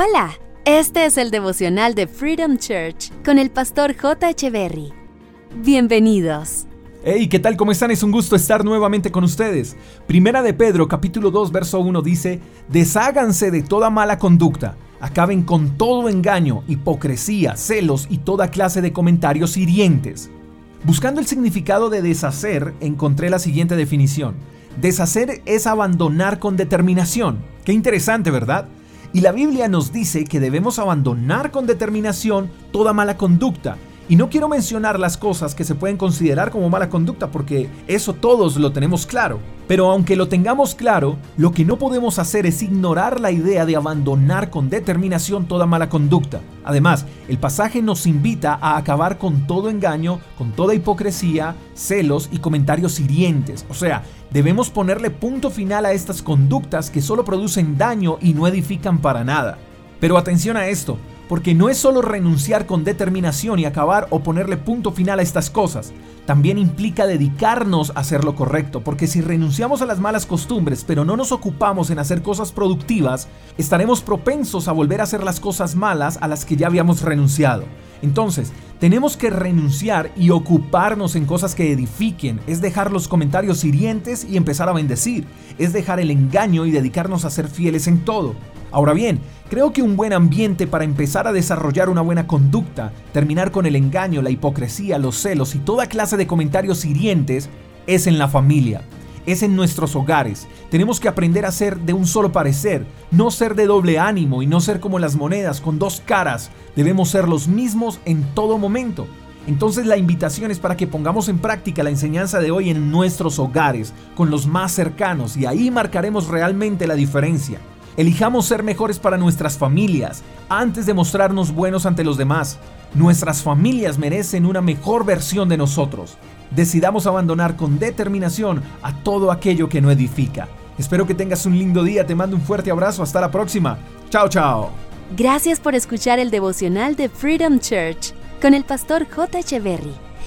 Hola, este es el devocional de Freedom Church con el pastor J. Echeverry. Bienvenidos. Hey, ¿qué tal? ¿Cómo están? Es un gusto estar nuevamente con ustedes. Primera de Pedro, capítulo 2, verso 1 dice, Desháganse de toda mala conducta, acaben con todo engaño, hipocresía, celos y toda clase de comentarios hirientes. Buscando el significado de deshacer, encontré la siguiente definición. Deshacer es abandonar con determinación. Qué interesante, ¿verdad? Y la Biblia nos dice que debemos abandonar con determinación toda mala conducta. Y no quiero mencionar las cosas que se pueden considerar como mala conducta porque eso todos lo tenemos claro. Pero aunque lo tengamos claro, lo que no podemos hacer es ignorar la idea de abandonar con determinación toda mala conducta. Además, el pasaje nos invita a acabar con todo engaño, con toda hipocresía, celos y comentarios hirientes. O sea, debemos ponerle punto final a estas conductas que solo producen daño y no edifican para nada. Pero atención a esto, porque no es solo renunciar con determinación y acabar o ponerle punto final a estas cosas, también implica dedicarnos a hacer lo correcto, porque si renunciamos a las malas costumbres pero no nos ocupamos en hacer cosas productivas, estaremos propensos a volver a hacer las cosas malas a las que ya habíamos renunciado. Entonces, tenemos que renunciar y ocuparnos en cosas que edifiquen, es dejar los comentarios hirientes y empezar a bendecir, es dejar el engaño y dedicarnos a ser fieles en todo. Ahora bien, creo que un buen ambiente para empezar a desarrollar una buena conducta, terminar con el engaño, la hipocresía, los celos y toda clase de comentarios hirientes es en la familia, es en nuestros hogares. Tenemos que aprender a ser de un solo parecer, no ser de doble ánimo y no ser como las monedas con dos caras. Debemos ser los mismos en todo momento. Entonces la invitación es para que pongamos en práctica la enseñanza de hoy en nuestros hogares, con los más cercanos, y ahí marcaremos realmente la diferencia. Elijamos ser mejores para nuestras familias antes de mostrarnos buenos ante los demás. Nuestras familias merecen una mejor versión de nosotros. Decidamos abandonar con determinación a todo aquello que no edifica. Espero que tengas un lindo día, te mando un fuerte abrazo, hasta la próxima. Chao, chao. Gracias por escuchar el devocional de Freedom Church con el pastor J. Echeverry.